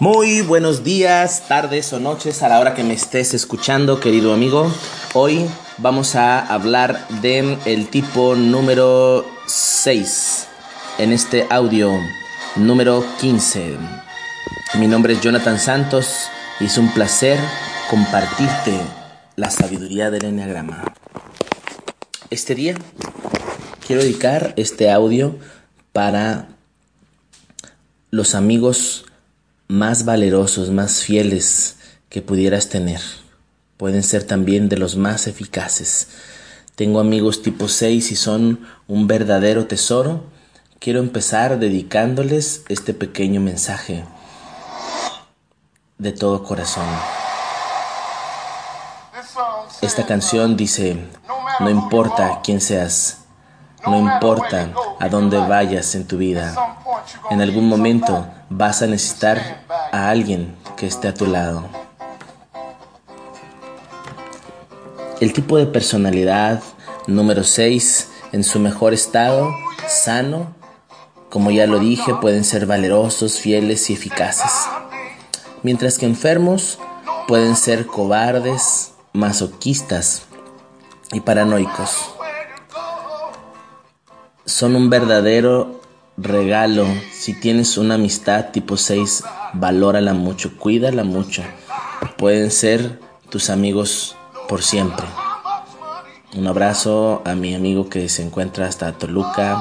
Muy buenos días, tardes o noches a la hora que me estés escuchando, querido amigo. Hoy vamos a hablar de el tipo número 6 en este audio número 15. Mi nombre es Jonathan Santos y es un placer compartirte la sabiduría del enneagrama. Este día quiero dedicar este audio para los amigos más valerosos, más fieles que pudieras tener. Pueden ser también de los más eficaces. Tengo amigos tipo 6 y son un verdadero tesoro. Quiero empezar dedicándoles este pequeño mensaje de todo corazón. Esta canción dice, no importa quién seas, no importa a dónde vayas en tu vida, en algún momento vas a necesitar a alguien que esté a tu lado. El tipo de personalidad número 6 en su mejor estado, sano, como ya lo dije, pueden ser valerosos, fieles y eficaces. Mientras que enfermos pueden ser cobardes, masoquistas y paranoicos. Son un verdadero regalo. Si tienes una amistad tipo 6, valórala mucho, cuídala mucho. Pueden ser tus amigos por siempre. Un abrazo a mi amigo que se encuentra hasta Toluca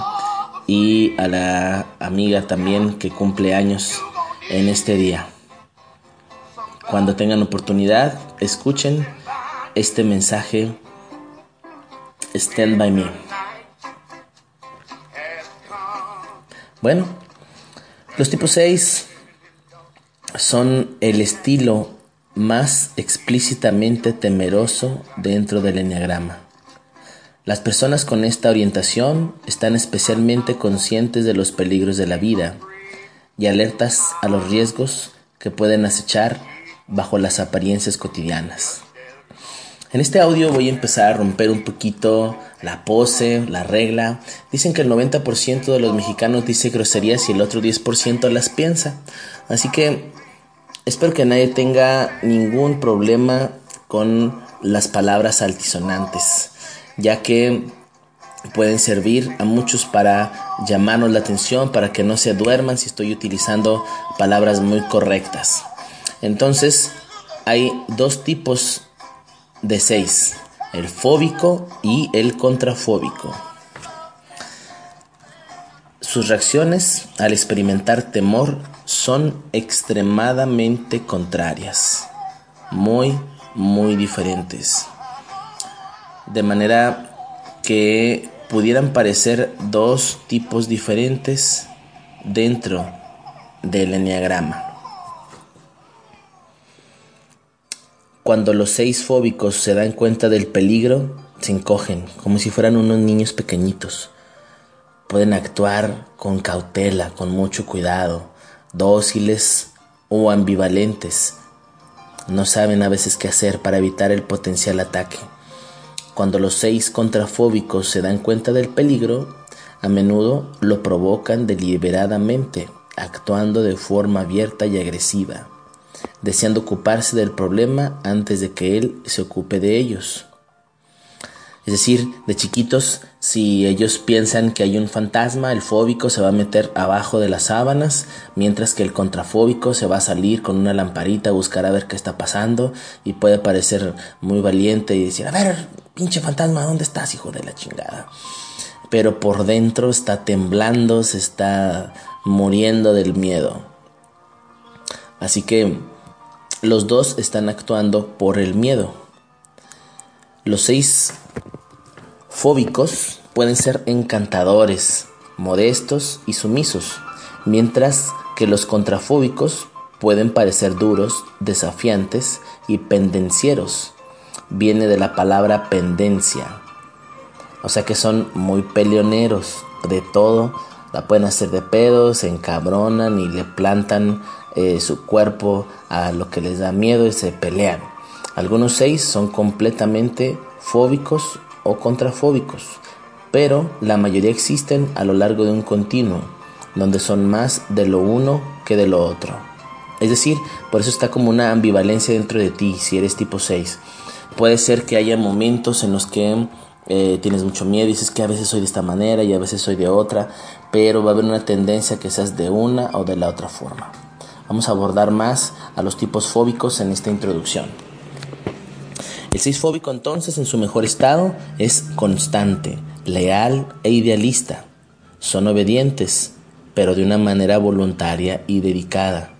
y a la amiga también que cumple años en este día. Cuando tengan oportunidad, escuchen este mensaje Stand by me. Bueno, los tipos 6 son el estilo más explícitamente temeroso dentro del enneagrama. Las personas con esta orientación están especialmente conscientes de los peligros de la vida y alertas a los riesgos que pueden acechar bajo las apariencias cotidianas. En este audio voy a empezar a romper un poquito la pose, la regla. Dicen que el 90% de los mexicanos dice groserías y el otro 10% las piensa. Así que espero que nadie tenga ningún problema con las palabras altisonantes, ya que pueden servir a muchos para llamarnos la atención, para que no se duerman si estoy utilizando palabras muy correctas. Entonces, hay dos tipos de 6, el fóbico y el contrafóbico. Sus reacciones al experimentar temor son extremadamente contrarias, muy, muy diferentes. De manera que pudieran parecer dos tipos diferentes dentro del enneagrama. Cuando los seis fóbicos se dan cuenta del peligro, se encogen como si fueran unos niños pequeñitos. Pueden actuar con cautela, con mucho cuidado, dóciles o ambivalentes. No saben a veces qué hacer para evitar el potencial ataque. Cuando los seis contrafóbicos se dan cuenta del peligro, a menudo lo provocan deliberadamente, actuando de forma abierta y agresiva deseando ocuparse del problema antes de que él se ocupe de ellos. Es decir, de chiquitos, si ellos piensan que hay un fantasma, el fóbico se va a meter abajo de las sábanas, mientras que el contrafóbico se va a salir con una lamparita a buscar a ver qué está pasando y puede parecer muy valiente y decir, a ver, pinche fantasma, ¿dónde estás, hijo de la chingada? Pero por dentro está temblando, se está muriendo del miedo. Así que los dos están actuando por el miedo. Los seis fóbicos pueden ser encantadores, modestos y sumisos, mientras que los contrafóbicos pueden parecer duros, desafiantes y pendencieros. Viene de la palabra pendencia. O sea que son muy peleoneros de todo. La pueden hacer de pedos, se encabronan y le plantan eh, su cuerpo a lo que les da miedo y se pelean. Algunos seis son completamente fóbicos o contrafóbicos, pero la mayoría existen a lo largo de un continuo, donde son más de lo uno que de lo otro. Es decir, por eso está como una ambivalencia dentro de ti si eres tipo 6. Puede ser que haya momentos en los que eh, tienes mucho miedo y dices que a veces soy de esta manera y a veces soy de otra, pero va a haber una tendencia que seas de una o de la otra forma. Vamos a abordar más a los tipos fóbicos en esta introducción. El 6 fóbico entonces en su mejor estado es constante, leal e idealista. Son obedientes, pero de una manera voluntaria y dedicada.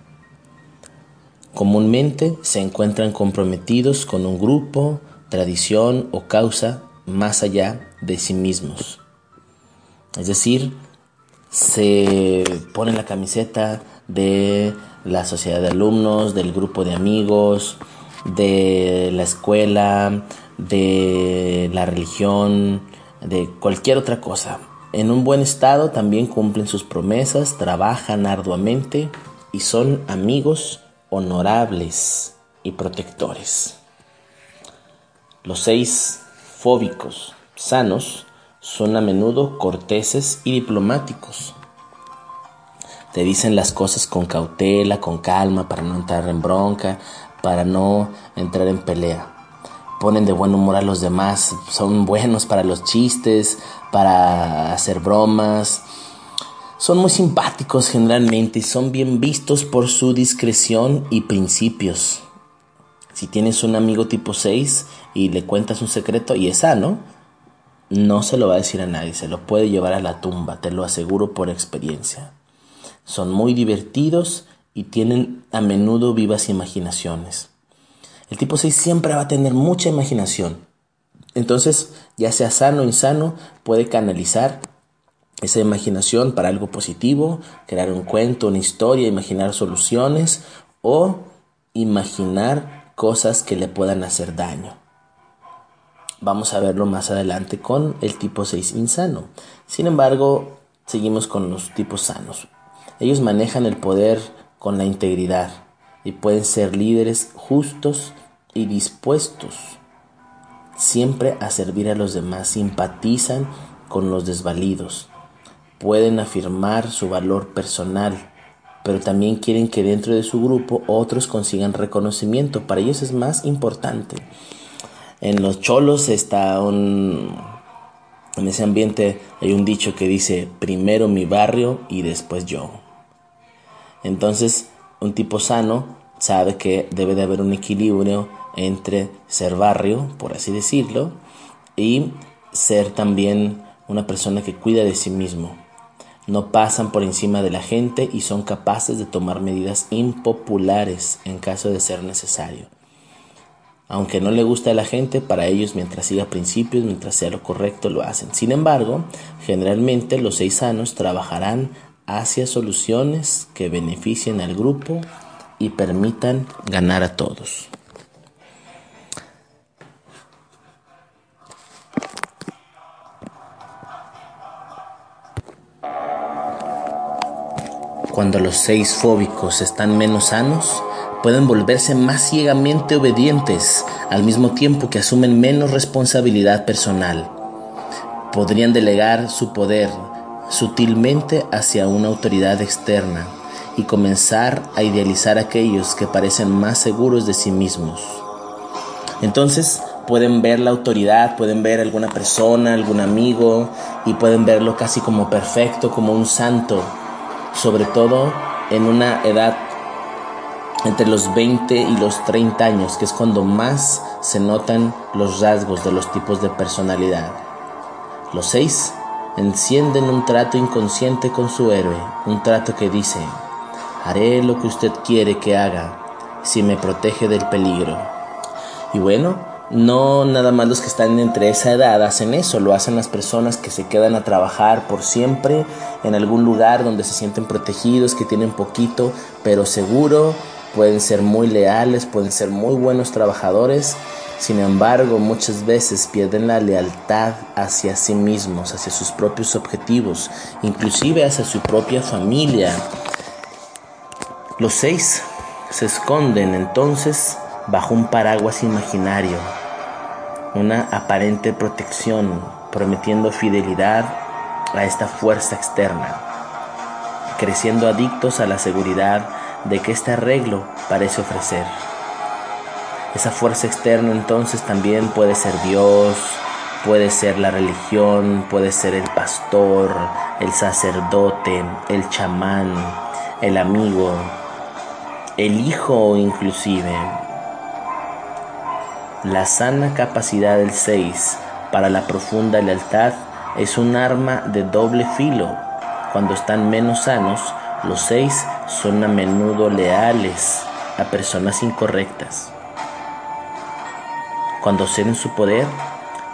Comúnmente se encuentran comprometidos con un grupo, tradición o causa más allá de sí mismos. Es decir, se pone la camiseta de la sociedad de alumnos, del grupo de amigos, de la escuela, de la religión, de cualquier otra cosa. En un buen estado también cumplen sus promesas, trabajan arduamente y son amigos honorables y protectores. Los seis fóbicos sanos son a menudo corteses y diplomáticos. Te dicen las cosas con cautela, con calma, para no entrar en bronca, para no entrar en pelea. Ponen de buen humor a los demás, son buenos para los chistes, para hacer bromas. Son muy simpáticos generalmente y son bien vistos por su discreción y principios. Si tienes un amigo tipo 6 y le cuentas un secreto y es sano, no se lo va a decir a nadie, se lo puede llevar a la tumba, te lo aseguro por experiencia. Son muy divertidos y tienen a menudo vivas imaginaciones. El tipo 6 siempre va a tener mucha imaginación. Entonces, ya sea sano o insano, puede canalizar esa imaginación para algo positivo, crear un cuento, una historia, imaginar soluciones o imaginar cosas que le puedan hacer daño. Vamos a verlo más adelante con el tipo 6 insano. Sin embargo, seguimos con los tipos sanos. Ellos manejan el poder con la integridad y pueden ser líderes justos y dispuestos siempre a servir a los demás, simpatizan con los desvalidos, pueden afirmar su valor personal pero también quieren que dentro de su grupo otros consigan reconocimiento. Para ellos es más importante. En los cholos está un... En ese ambiente hay un dicho que dice, primero mi barrio y después yo. Entonces, un tipo sano sabe que debe de haber un equilibrio entre ser barrio, por así decirlo, y ser también una persona que cuida de sí mismo no pasan por encima de la gente y son capaces de tomar medidas impopulares en caso de ser necesario. Aunque no le guste a la gente, para ellos mientras siga principios, mientras sea lo correcto, lo hacen. Sin embargo, generalmente los seis sanos trabajarán hacia soluciones que beneficien al grupo y permitan ganar a todos. Cuando los seis fóbicos están menos sanos, pueden volverse más ciegamente obedientes al mismo tiempo que asumen menos responsabilidad personal. Podrían delegar su poder sutilmente hacia una autoridad externa y comenzar a idealizar a aquellos que parecen más seguros de sí mismos. Entonces pueden ver la autoridad, pueden ver alguna persona, algún amigo y pueden verlo casi como perfecto, como un santo sobre todo en una edad entre los 20 y los 30 años, que es cuando más se notan los rasgos de los tipos de personalidad. Los seis encienden un trato inconsciente con su héroe, un trato que dice, haré lo que usted quiere que haga si me protege del peligro. Y bueno, no nada más los que están entre esa edad hacen eso, lo hacen las personas que se quedan a trabajar por siempre en algún lugar donde se sienten protegidos, que tienen poquito pero seguro pueden ser muy leales, pueden ser muy buenos trabajadores, sin embargo muchas veces pierden la lealtad hacia sí mismos, hacia sus propios objetivos, inclusive hacia su propia familia. Los seis se esconden entonces bajo un paraguas imaginario, una aparente protección, prometiendo fidelidad a esta fuerza externa, creciendo adictos a la seguridad de que este arreglo parece ofrecer. Esa fuerza externa entonces también puede ser Dios, puede ser la religión, puede ser el pastor, el sacerdote, el chamán, el amigo, el hijo inclusive. La sana capacidad del 6 para la profunda lealtad es un arma de doble filo. Cuando están menos sanos, los seis son a menudo leales a personas incorrectas. Cuando ceden su poder,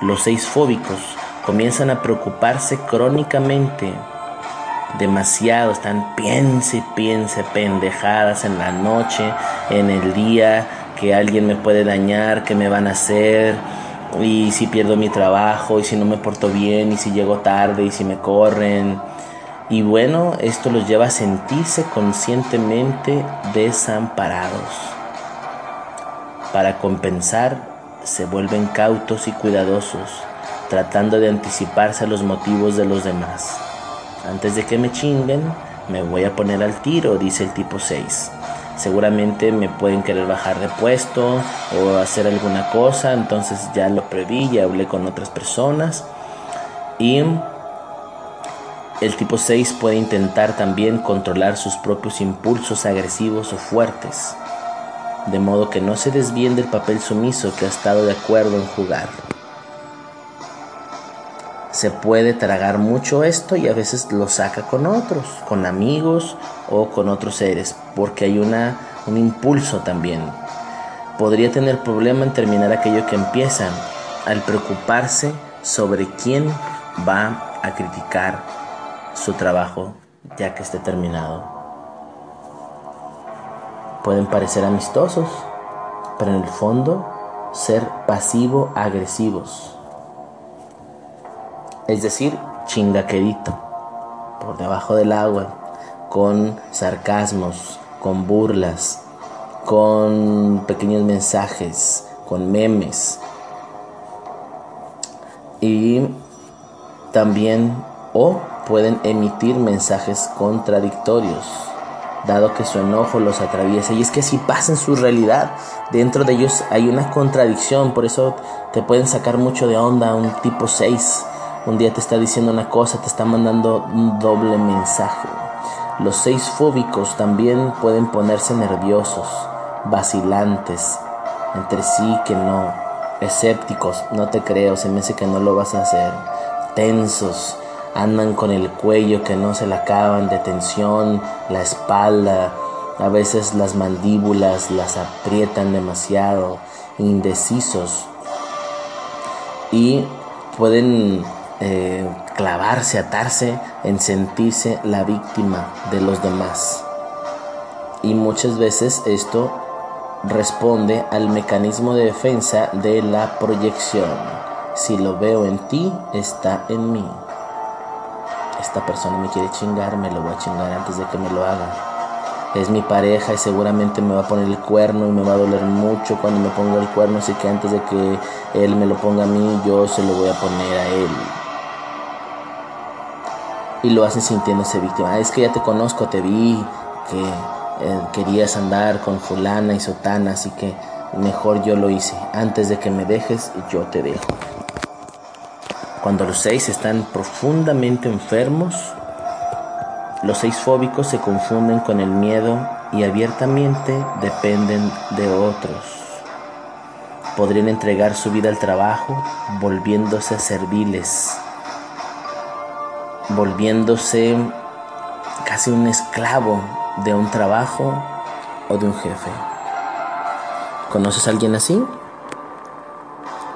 los seis fóbicos comienzan a preocuparse crónicamente. Demasiado están piense piense pendejadas en la noche, en el día, que alguien me puede dañar, que me van a hacer, y si pierdo mi trabajo, y si no me porto bien, y si llego tarde, y si me corren. Y bueno, esto los lleva a sentirse conscientemente desamparados. Para compensar, se vuelven cautos y cuidadosos, tratando de anticiparse a los motivos de los demás. Antes de que me chinguen, me voy a poner al tiro, dice el tipo 6 seguramente me pueden querer bajar de puesto o hacer alguna cosa, entonces ya lo preví, ya hablé con otras personas. Y el tipo 6 puede intentar también controlar sus propios impulsos agresivos o fuertes, de modo que no se desvíen del papel sumiso que ha estado de acuerdo en jugar se puede tragar mucho esto y a veces lo saca con otros, con amigos o con otros seres, porque hay una, un impulso también. Podría tener problema en terminar aquello que empieza al preocuparse sobre quién va a criticar su trabajo ya que esté terminado. Pueden parecer amistosos, pero en el fondo ser pasivo-agresivos es decir, chingaquerito, por debajo del agua, con sarcasmos, con burlas, con pequeños mensajes, con memes. Y también o pueden emitir mensajes contradictorios, dado que su enojo los atraviesa. Y es que si pasa en su realidad, dentro de ellos hay una contradicción, por eso te pueden sacar mucho de onda un tipo 6 un día te está diciendo una cosa, te está mandando un doble mensaje. Los seis fóbicos también pueden ponerse nerviosos, vacilantes, entre sí que no, escépticos, no te creo, se me hace que no lo vas a hacer, tensos, andan con el cuello que no se le acaban de tensión, la espalda, a veces las mandíbulas las aprietan demasiado, indecisos y pueden eh, clavarse, atarse en sentirse la víctima de los demás. Y muchas veces esto responde al mecanismo de defensa de la proyección. Si lo veo en ti, está en mí. Esta persona me quiere chingar, me lo voy a chingar antes de que me lo haga. Es mi pareja y seguramente me va a poner el cuerno y me va a doler mucho cuando me ponga el cuerno, así que antes de que él me lo ponga a mí, yo se lo voy a poner a él y lo hacen sintiéndose víctima. es que ya te conozco, te vi, que eh, querías andar con fulana y sotana, así que mejor yo lo hice. Antes de que me dejes, yo te dejo. Cuando los seis están profundamente enfermos, los seis fóbicos se confunden con el miedo y abiertamente dependen de otros. Podrían entregar su vida al trabajo volviéndose serviles volviéndose casi un esclavo de un trabajo o de un jefe. ¿Conoces a alguien así?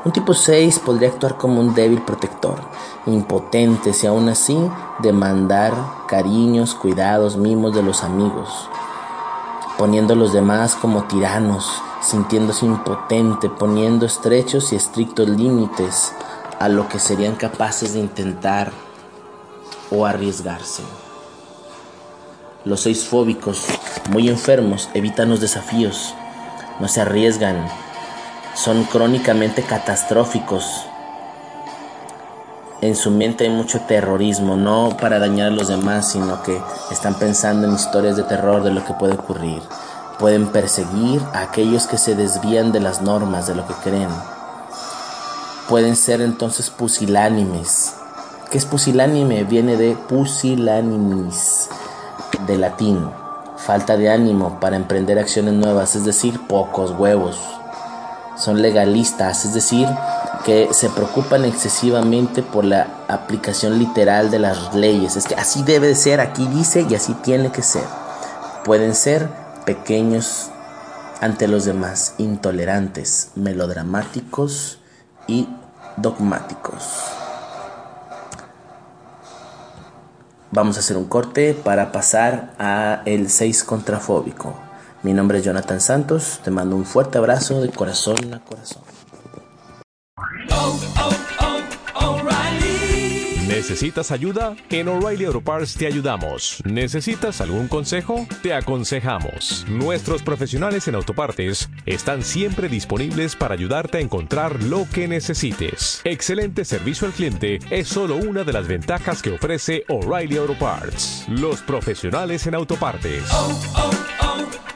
Un tipo 6 podría actuar como un débil protector, impotente si aún así demandar cariños, cuidados, mimos de los amigos. poniendo a los demás como tiranos, sintiéndose impotente, poniendo estrechos y estrictos límites a lo que serían capaces de intentar o arriesgarse. Los seis fóbicos, muy enfermos, evitan los desafíos, no se arriesgan, son crónicamente catastróficos. En su mente hay mucho terrorismo, no para dañar a los demás, sino que están pensando en historias de terror de lo que puede ocurrir. Pueden perseguir a aquellos que se desvían de las normas, de lo que creen. Pueden ser entonces pusilánimes. ¿Qué es pusilánime? Viene de pusilanimis de latín, falta de ánimo para emprender acciones nuevas, es decir, pocos huevos. Son legalistas, es decir, que se preocupan excesivamente por la aplicación literal de las leyes. Es que así debe de ser, aquí dice y así tiene que ser. Pueden ser pequeños ante los demás, intolerantes, melodramáticos y dogmáticos. Vamos a hacer un corte para pasar a el 6 contrafóbico. Mi nombre es Jonathan Santos, te mando un fuerte abrazo de corazón a corazón. ¿Necesitas ayuda? En O'Reilly Auto Parts te ayudamos. ¿Necesitas algún consejo? Te aconsejamos. Nuestros profesionales en autopartes están siempre disponibles para ayudarte a encontrar lo que necesites. Excelente servicio al cliente es solo una de las ventajas que ofrece O'Reilly Auto Parts. Los profesionales en autopartes.